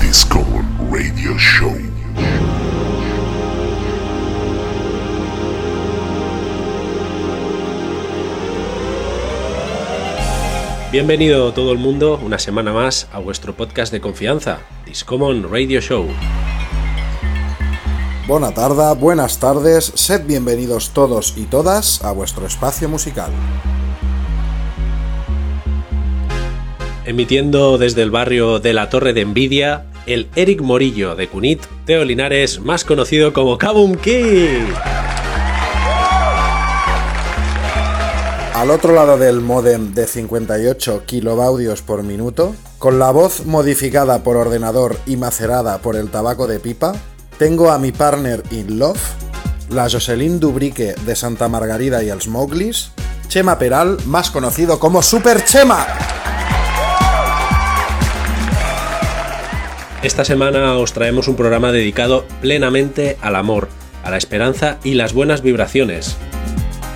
Discommon Radio Show. Bienvenido todo el mundo una semana más a vuestro podcast de confianza, Discommon Radio Show. Buena tarde, buenas tardes, sed bienvenidos todos y todas a vuestro espacio musical. Emitiendo desde el barrio de la Torre de Envidia, el Eric Morillo de Cunit, Teo Linares, más conocido como Kabum King. Al otro lado del modem de 58 kilobaudios por minuto, con la voz modificada por ordenador y macerada por el tabaco de pipa, tengo a mi partner in love, la Jocelyn Dubrique de Santa Margarida y el Smoglis, Chema Peral, más conocido como Super Chema. Esta semana os traemos un programa dedicado plenamente al amor, a la esperanza y las buenas vibraciones.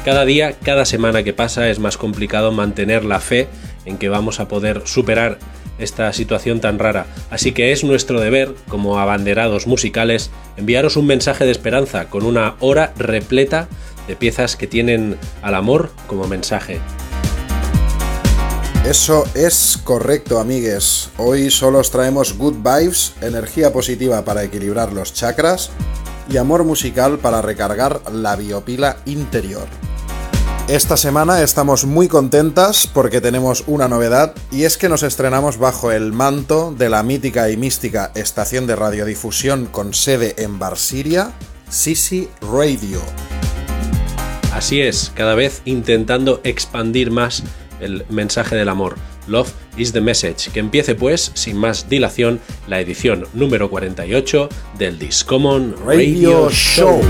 Cada día, cada semana que pasa es más complicado mantener la fe en que vamos a poder superar esta situación tan rara. Así que es nuestro deber, como abanderados musicales, enviaros un mensaje de esperanza con una hora repleta de piezas que tienen al amor como mensaje. Eso es correcto, amigues. Hoy solo os traemos good vibes, energía positiva para equilibrar los chakras y amor musical para recargar la biopila interior. Esta semana estamos muy contentas porque tenemos una novedad y es que nos estrenamos bajo el manto de la mítica y mística estación de radiodifusión con sede en Barsiria, Sisi Radio. Así es, cada vez intentando expandir más el mensaje del amor. Love is the message. Que empiece pues, sin más dilación, la edición número 48 del Discommon Radio, Show.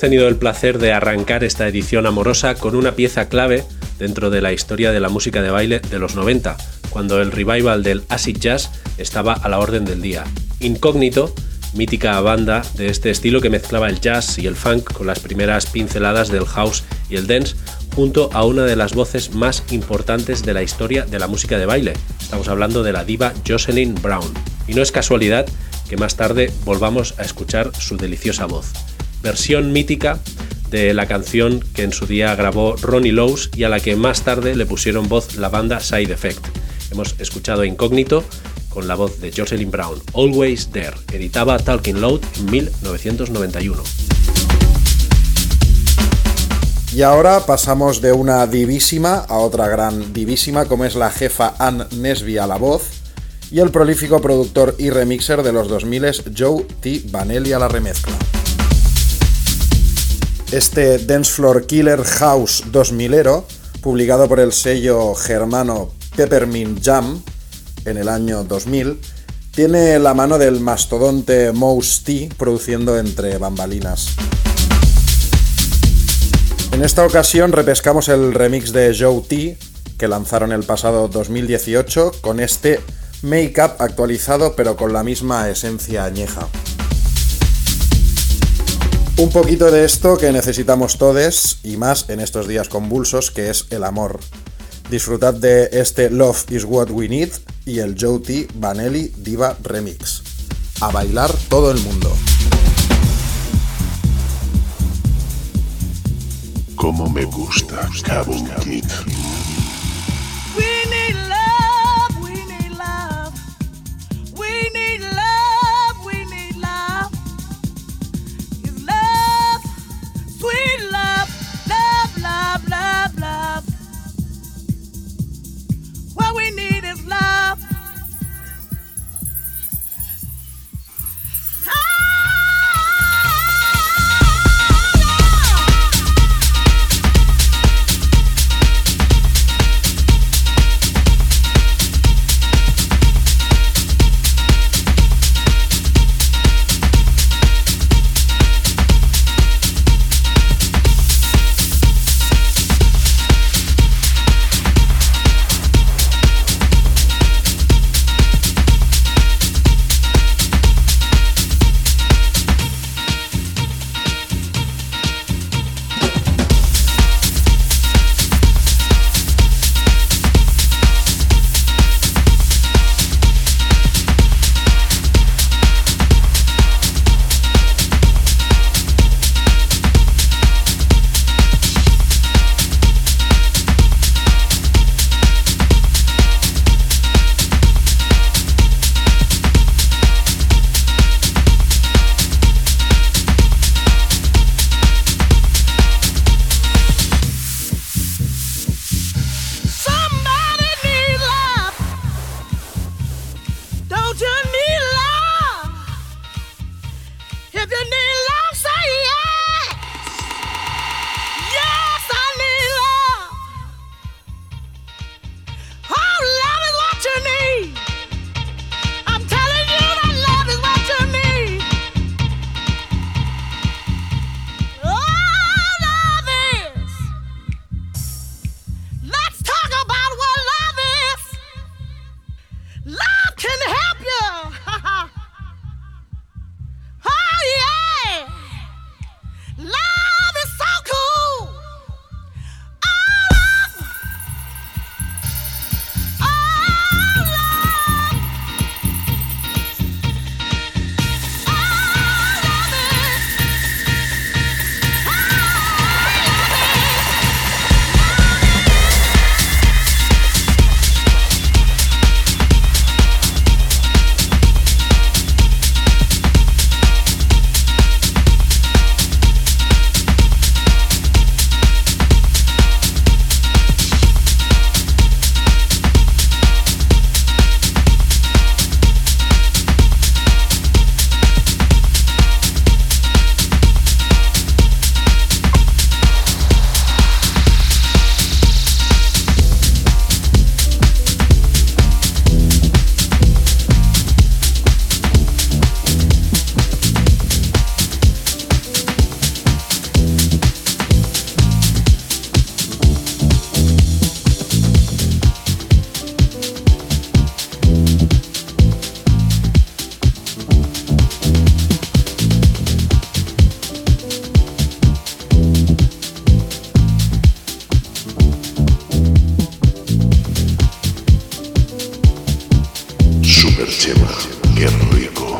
Tenido el placer de arrancar esta edición amorosa con una pieza clave dentro de la historia de la música de baile de los 90, cuando el revival del acid jazz estaba a la orden del día. Incógnito, mítica banda de este estilo que mezclaba el jazz y el funk con las primeras pinceladas del house y el dance, junto a una de las voces más importantes de la historia de la música de baile. Estamos hablando de la diva Jocelyn Brown. Y no es casualidad que más tarde volvamos a escuchar su deliciosa voz. Versión mítica de la canción que en su día grabó Ronnie Lowes y a la que más tarde le pusieron voz la banda Side Effect. Hemos escuchado Incógnito con la voz de Jocelyn Brown, Always There, editaba Talking Loud en 1991. Y ahora pasamos de una divísima a otra gran divísima como es la jefa Ann Nesby a la voz y el prolífico productor y remixer de los 2000 Joe T. Vanelli a la remezcla. Este Dance Floor Killer House 2000ero, publicado por el sello germano Peppermint Jam en el año 2000, tiene la mano del mastodonte Mouse T produciendo entre bambalinas. En esta ocasión repescamos el remix de Joe T, que lanzaron el pasado 2018, con este make-up actualizado pero con la misma esencia añeja. Un poquito de esto que necesitamos todos y más en estos días convulsos, que es el amor. Disfrutad de este Love is What We Need y el Joe T. Vanelli Diva Remix. A bailar todo el mundo. Como me gusta, super chema.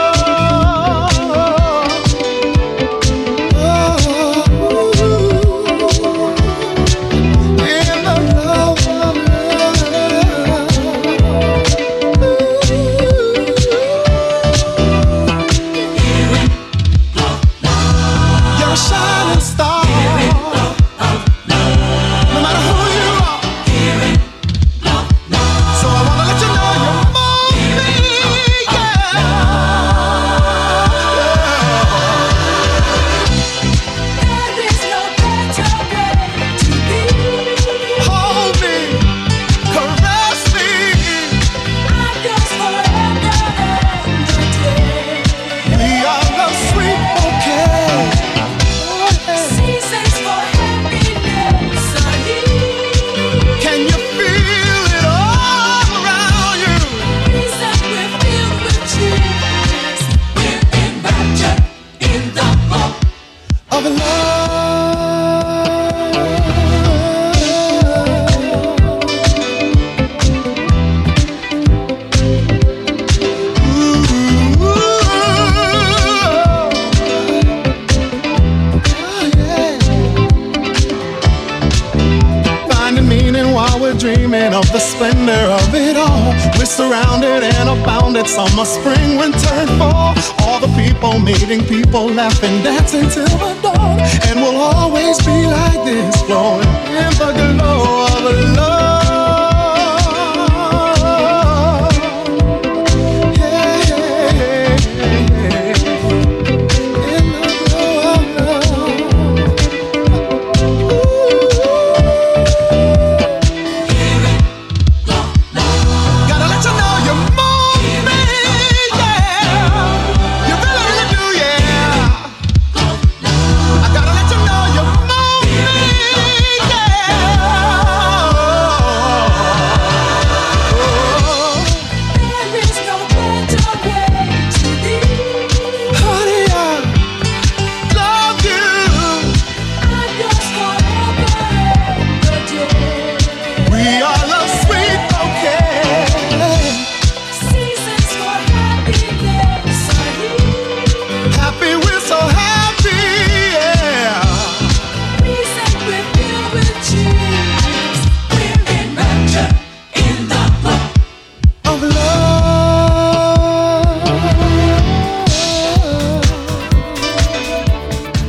Summer, spring, winter, and fall. All the people meeting people, laughing, dancing till the dawn. And we'll always be like this, flowing in the glow of love.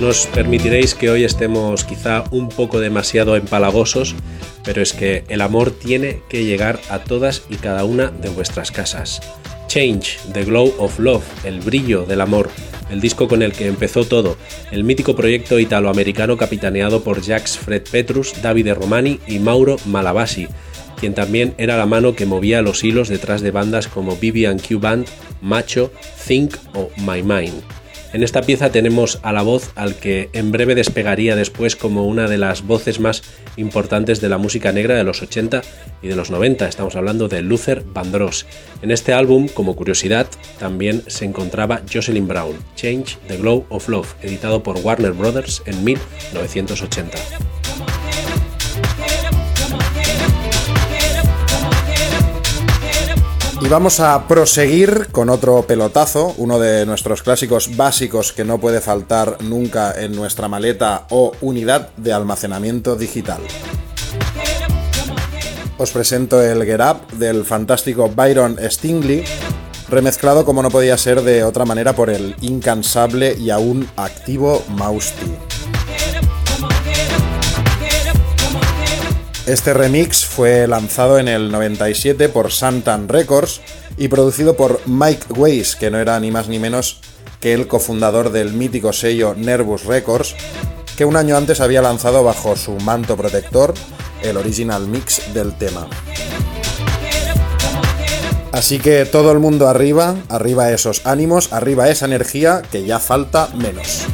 Nos permitiréis que hoy estemos quizá un poco demasiado empalagosos, pero es que el amor tiene que llegar a todas y cada una de vuestras casas. Change, The Glow of Love, el brillo del amor, el disco con el que empezó todo, el mítico proyecto italoamericano capitaneado por Jacques Fred Petrus, Davide Romani y Mauro Malabasi, quien también era la mano que movía los hilos detrás de bandas como BB&Q Band, Macho, Think o My Mind. En esta pieza tenemos a la voz al que en breve despegaría después como una de las voces más importantes de la música negra de los 80 y de los 90. Estamos hablando de Luther Vandross. En este álbum, como curiosidad, también se encontraba Jocelyn Brown, Change the Glow of Love, editado por Warner Brothers en 1980. Y vamos a proseguir con otro pelotazo, uno de nuestros clásicos básicos que no puede faltar nunca en nuestra maleta o unidad de almacenamiento digital. Os presento el Get Up del fantástico Byron Stingley, remezclado como no podía ser de otra manera por el incansable y aún activo Mausti. Este remix fue lanzado en el 97 por Santan Records y producido por Mike Weiss, que no era ni más ni menos que el cofundador del mítico sello Nervous Records, que un año antes había lanzado bajo su manto protector el original mix del tema. Así que todo el mundo arriba, arriba esos ánimos, arriba esa energía, que ya falta menos.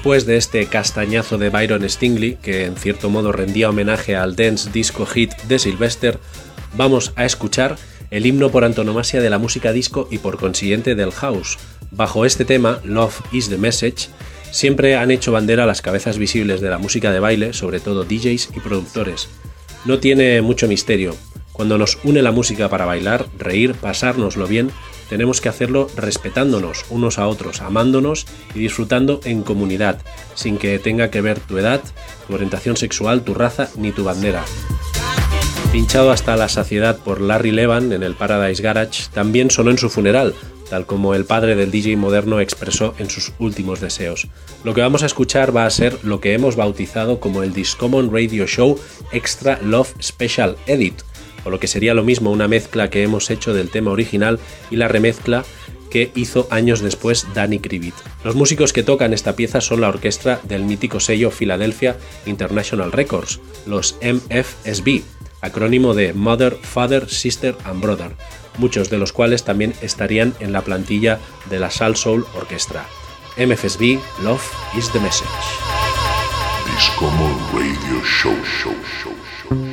Después de este castañazo de Byron Stingley, que en cierto modo rendía homenaje al dance disco hit de Sylvester, vamos a escuchar el himno por antonomasia de la música disco y por consiguiente del house. Bajo este tema, Love is the Message, siempre han hecho bandera las cabezas visibles de la música de baile, sobre todo DJs y productores. No tiene mucho misterio. Cuando nos une la música para bailar, reír, pasárnoslo bien, tenemos que hacerlo respetándonos unos a otros, amándonos y disfrutando en comunidad, sin que tenga que ver tu edad, tu orientación sexual, tu raza ni tu bandera. Pinchado hasta la saciedad por Larry Levan en el Paradise Garage, también sonó en su funeral, tal como el padre del DJ moderno expresó en sus últimos deseos. Lo que vamos a escuchar va a ser lo que hemos bautizado como el Discommon Radio Show Extra Love Special Edit, o lo que sería lo mismo una mezcla que hemos hecho del tema original y la remezcla que hizo años después Danny Krivit. Los músicos que tocan esta pieza son la orquesta del mítico sello Philadelphia International Records, los MFSB, acrónimo de Mother, Father, Sister and Brother, muchos de los cuales también estarían en la plantilla de la Sal Soul Orchestra. MFSB, Love is the Message. Radio Show, Show, Show.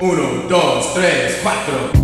1, 2, 3, 4.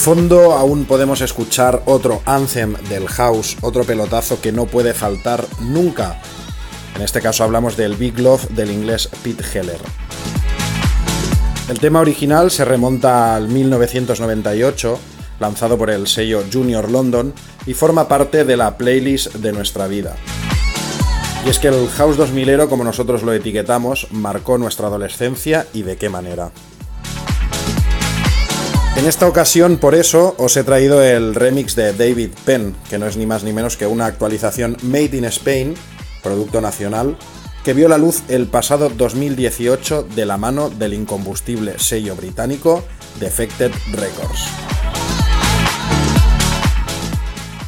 Fondo aún podemos escuchar otro anthem del house, otro pelotazo que no puede faltar nunca. En este caso hablamos del Big Love del inglés Pete Heller. El tema original se remonta al 1998, lanzado por el sello Junior London, y forma parte de la playlist de nuestra vida. Y es que el House 2000ero, como nosotros lo etiquetamos, marcó nuestra adolescencia y de qué manera. En esta ocasión, por eso, os he traído el remix de David Penn, que no es ni más ni menos que una actualización Made in Spain, producto nacional, que vio la luz el pasado 2018 de la mano del incombustible sello británico Defected Records.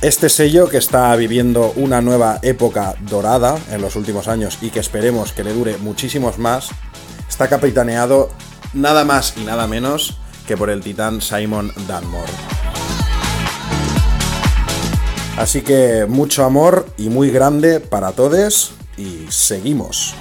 Este sello, que está viviendo una nueva época dorada en los últimos años y que esperemos que le dure muchísimos más, está capitaneado nada más y nada menos que por el titán Simon Dunmore. Así que mucho amor y muy grande para todos y seguimos.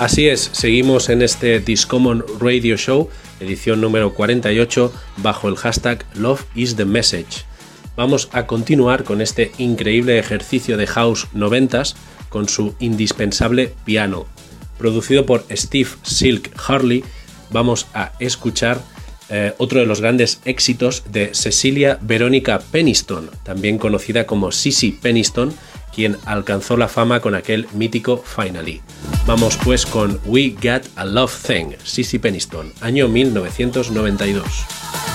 Así es, seguimos en este Discommon Radio Show, edición número 48, bajo el hashtag Love is the Message. Vamos a continuar con este increíble ejercicio de house noventas con su indispensable piano. Producido por Steve Silk Harley, vamos a escuchar eh, otro de los grandes éxitos de Cecilia Verónica Peniston, también conocida como Sissy Peniston, quien alcanzó la fama con aquel mítico Finally. Vamos pues con We Got a Love Thing, Sissy Peniston, año 1992.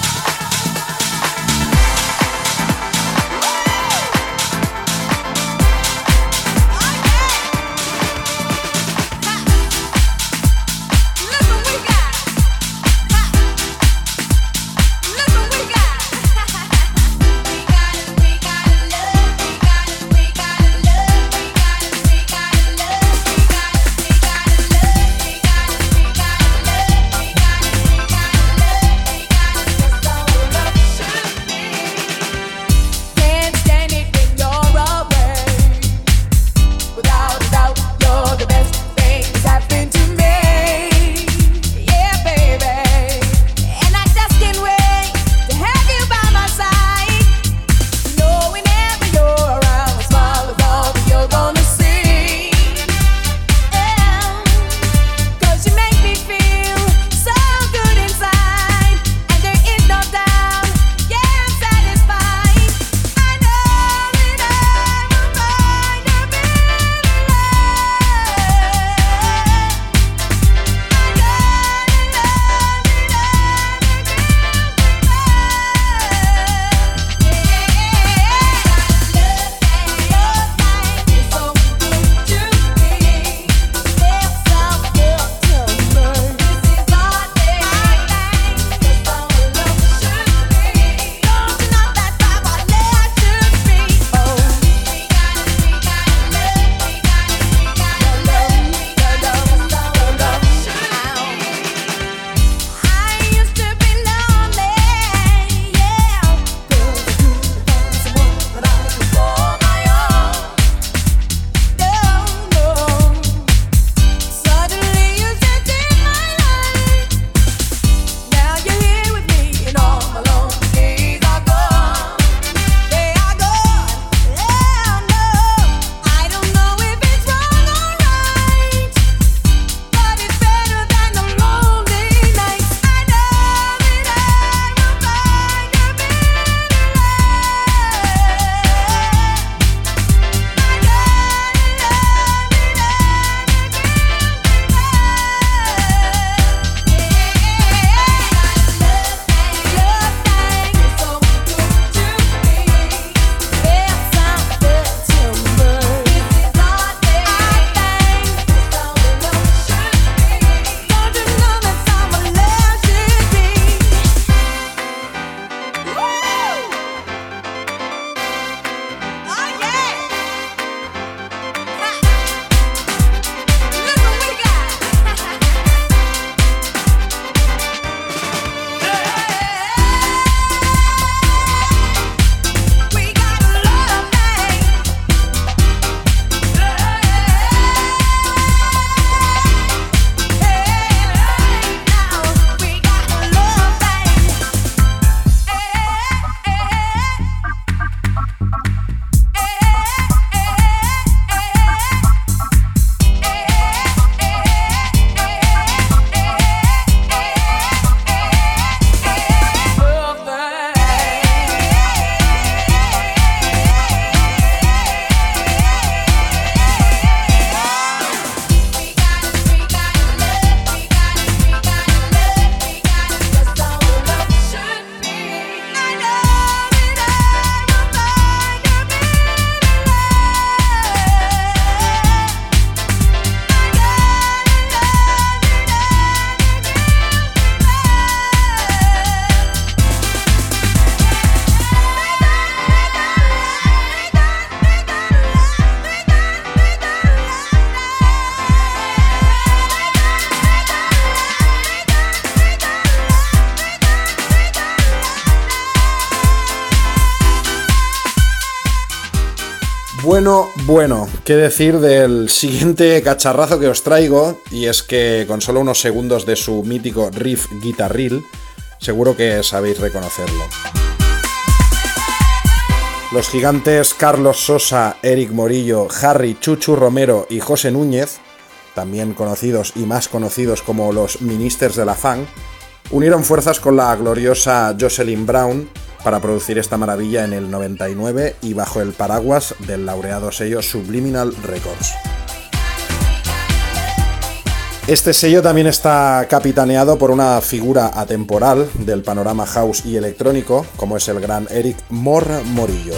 Qué decir del siguiente cacharrazo que os traigo, y es que con solo unos segundos de su mítico riff guitarril, seguro que sabéis reconocerlo. Los gigantes Carlos Sosa, Eric Morillo, Harry Chuchu Romero y José Núñez, también conocidos y más conocidos como los Ministers de la Funk, unieron fuerzas con la gloriosa Jocelyn Brown para producir esta maravilla en el 99 y bajo el paraguas del laureado sello Subliminal Records. Este sello también está capitaneado por una figura atemporal del panorama house y electrónico, como es el gran Eric Mor Morillo.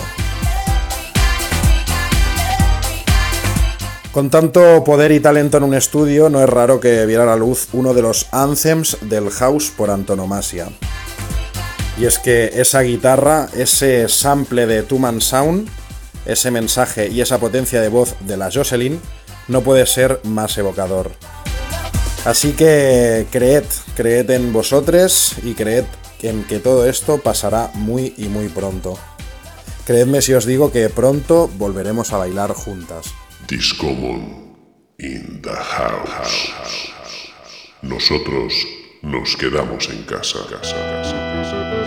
Con tanto poder y talento en un estudio, no es raro que viera a la luz uno de los anthems del house por antonomasia. Y es que esa guitarra, ese sample de Two Man Sound, ese mensaje y esa potencia de voz de la Jocelyn, no puede ser más evocador. Así que creed, creed en vosotros y creed en que todo esto pasará muy y muy pronto. Creedme si os digo que pronto volveremos a bailar juntas. Discommon in the house. Nosotros nos quedamos en casa. casa, casa, casa.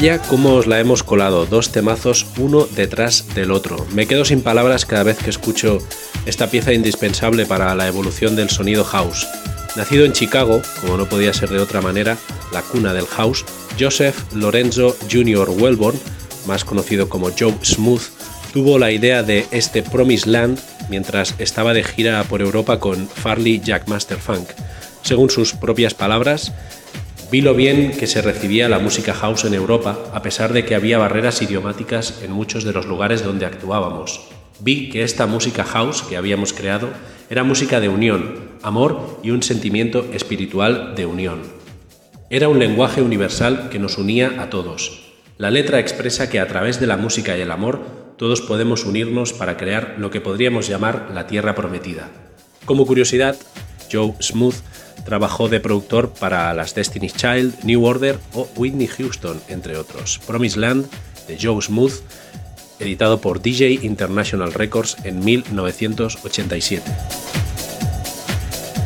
Vaya cómo os la hemos colado, dos temazos uno detrás del otro. Me quedo sin palabras cada vez que escucho esta pieza indispensable para la evolución del sonido house. Nacido en Chicago, como no podía ser de otra manera, la cuna del house, Joseph Lorenzo Jr. Wellborn, más conocido como Joe Smooth, tuvo la idea de este Promised Land mientras estaba de gira por Europa con Farley Jackmaster Funk. Según sus propias palabras, Vi lo bien que se recibía la música house en Europa, a pesar de que había barreras idiomáticas en muchos de los lugares donde actuábamos. Vi que esta música house que habíamos creado era música de unión, amor y un sentimiento espiritual de unión. Era un lenguaje universal que nos unía a todos. La letra expresa que a través de la música y el amor todos podemos unirnos para crear lo que podríamos llamar la Tierra Prometida. Como curiosidad, Joe Smooth Trabajó de productor para las Destiny's Child, New Order o Whitney Houston, entre otros. Promised Land, de Joe Smooth, editado por DJ International Records en 1987.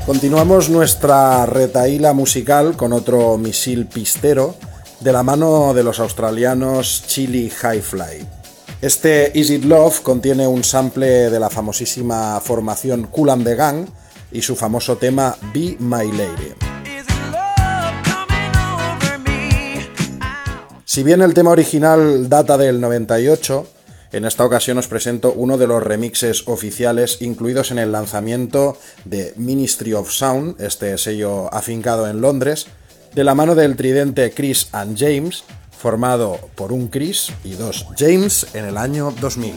Continuamos nuestra retaíla musical con otro misil pistero de la mano de los australianos Chili High Fly. Este Is It Love contiene un sample de la famosísima formación Cool and the Gang, y su famoso tema Be My Lady. Si bien el tema original data del 98, en esta ocasión os presento uno de los remixes oficiales incluidos en el lanzamiento de Ministry of Sound, este sello afincado en Londres, de la mano del tridente Chris and James, formado por un Chris y dos James en el año 2000.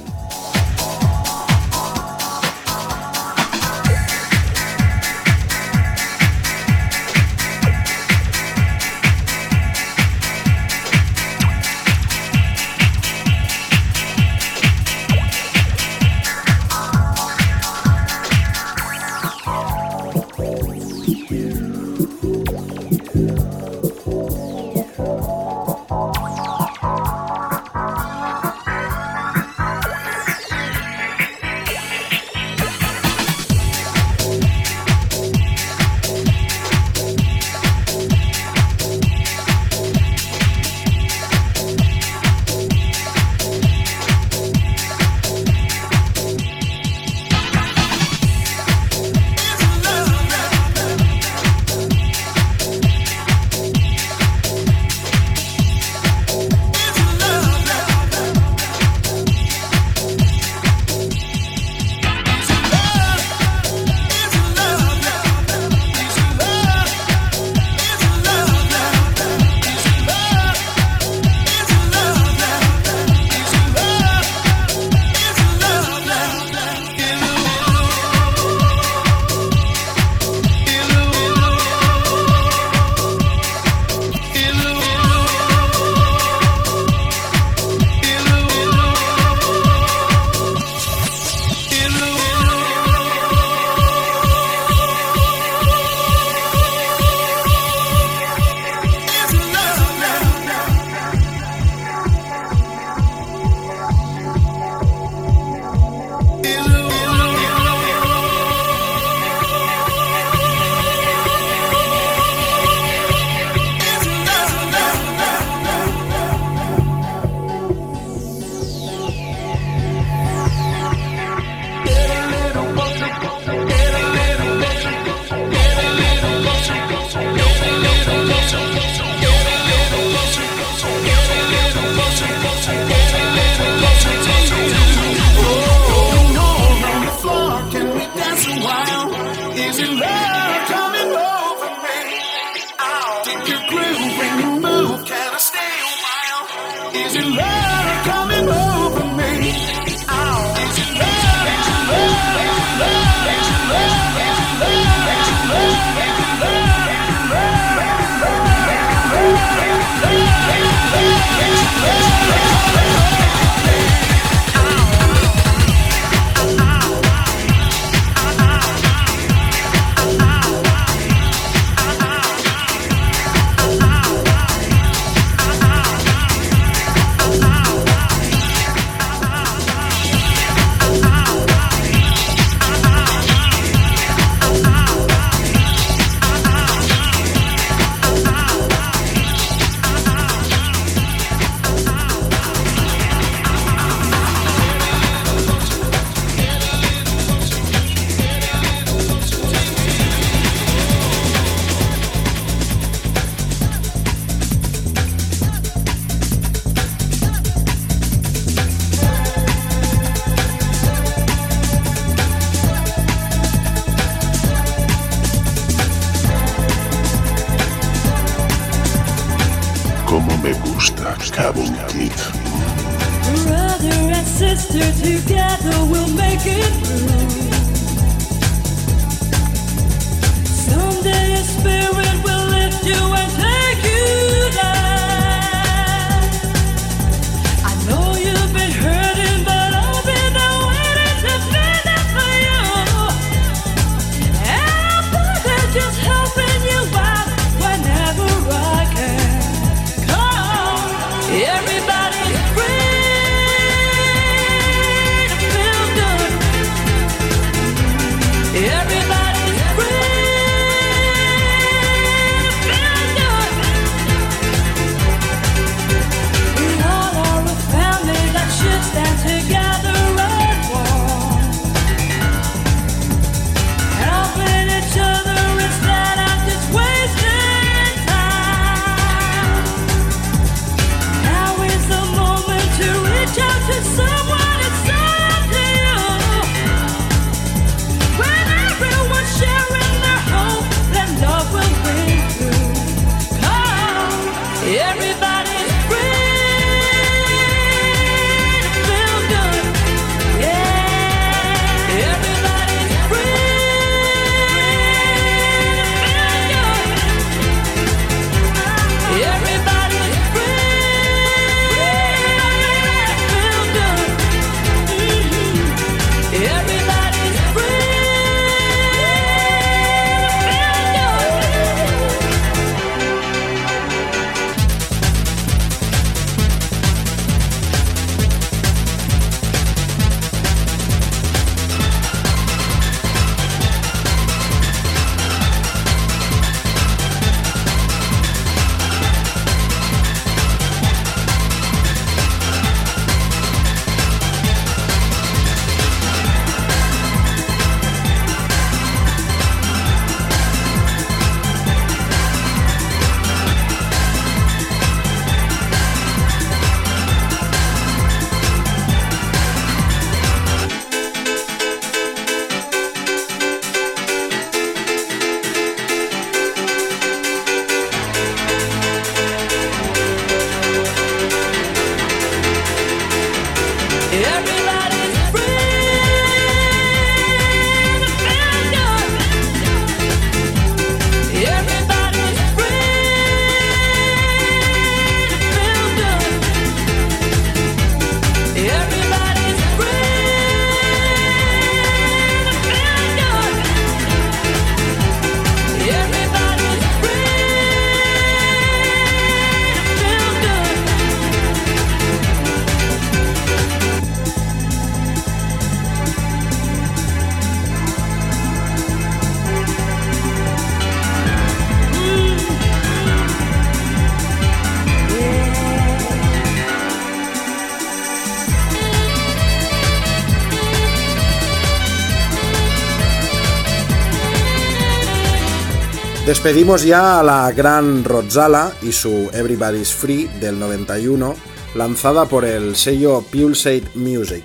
Despedimos ya a la gran Rotzala y su Everybody's Free del 91, lanzada por el sello Pulsate Music.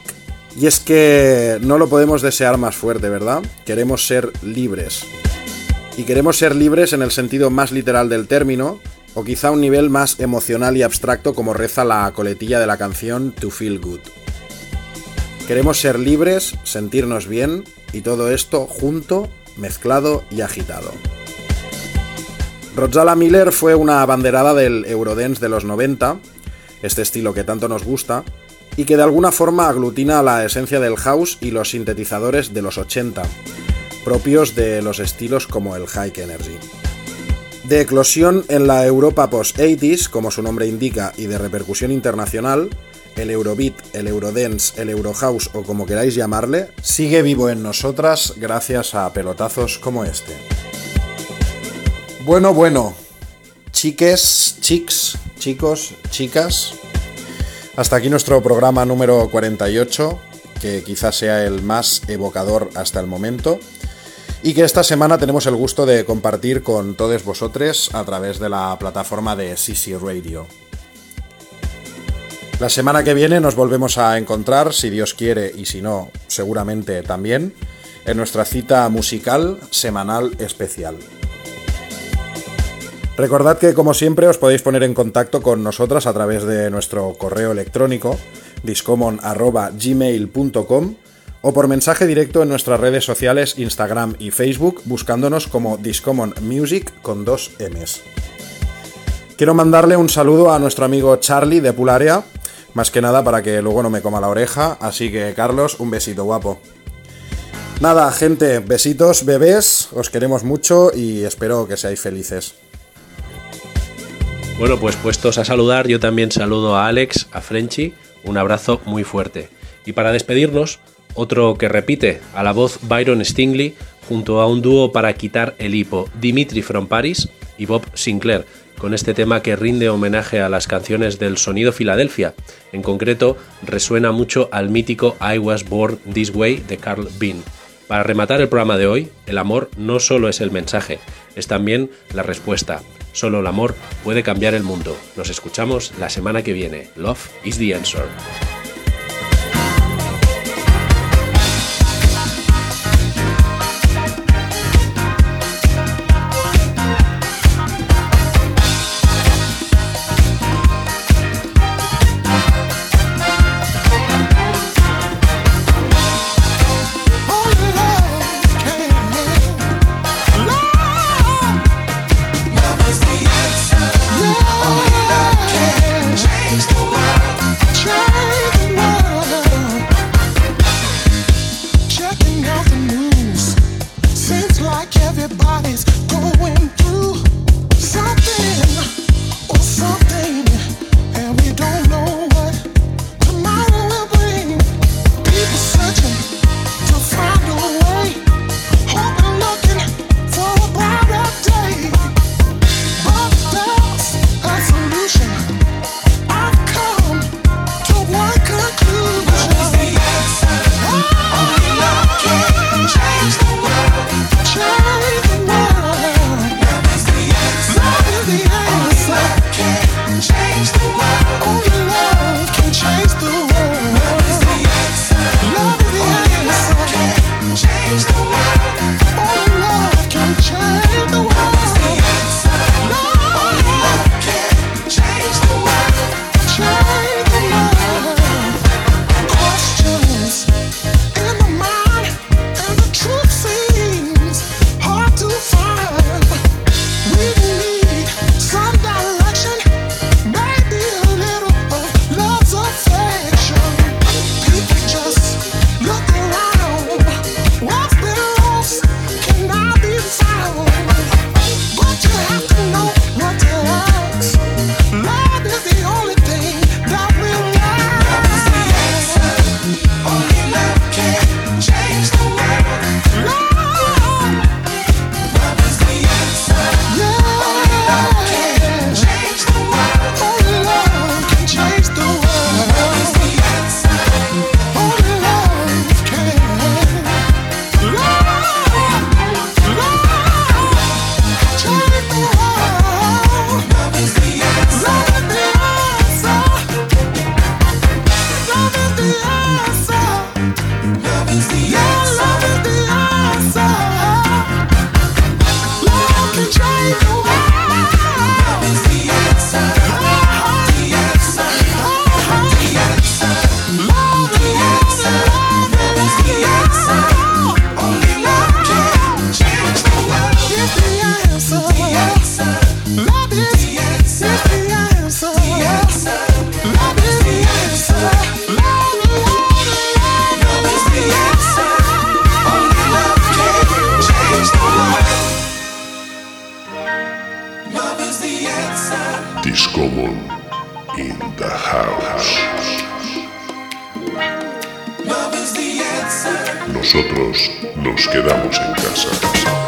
Y es que no lo podemos desear más fuerte, ¿verdad? Queremos ser libres. Y queremos ser libres en el sentido más literal del término, o quizá un nivel más emocional y abstracto como reza la coletilla de la canción To Feel Good. Queremos ser libres, sentirnos bien, y todo esto junto, mezclado y agitado. Rotzala Miller fue una abanderada del Eurodance de los 90, este estilo que tanto nos gusta, y que de alguna forma aglutina la esencia del house y los sintetizadores de los 80, propios de los estilos como el High Energy. De eclosión en la Europa post-80s, como su nombre indica, y de repercusión internacional, el Eurobeat, el Eurodance, el Eurohouse o como queráis llamarle, sigue vivo en nosotras gracias a pelotazos como este. Bueno, bueno, chiques, chics, chicos, chicas, hasta aquí nuestro programa número 48, que quizás sea el más evocador hasta el momento, y que esta semana tenemos el gusto de compartir con todos vosotros a través de la plataforma de CC Radio. La semana que viene nos volvemos a encontrar, si Dios quiere y si no, seguramente también, en nuestra cita musical semanal especial. Recordad que como siempre os podéis poner en contacto con nosotras a través de nuestro correo electrónico discommon.gmail.com o por mensaje directo en nuestras redes sociales Instagram y Facebook buscándonos como Discommon Music con dos M's. Quiero mandarle un saludo a nuestro amigo Charlie de Pularea, más que nada para que luego no me coma la oreja, así que Carlos, un besito guapo. Nada, gente, besitos, bebés, os queremos mucho y espero que seáis felices. Bueno, pues puestos a saludar, yo también saludo a Alex, a Frenchy, un abrazo muy fuerte. Y para despedirnos, otro que repite, a la voz Byron Stingley, junto a un dúo para quitar el hipo, Dimitri from Paris y Bob Sinclair, con este tema que rinde homenaje a las canciones del sonido Filadelfia. En concreto, resuena mucho al mítico I Was Born This Way de Carl Bean. Para rematar el programa de hoy, el amor no solo es el mensaje, es también la respuesta. Solo el amor puede cambiar el mundo. Nos escuchamos la semana que viene. Love is the answer. Discommon in the house. Nosotros nos quedamos en casa.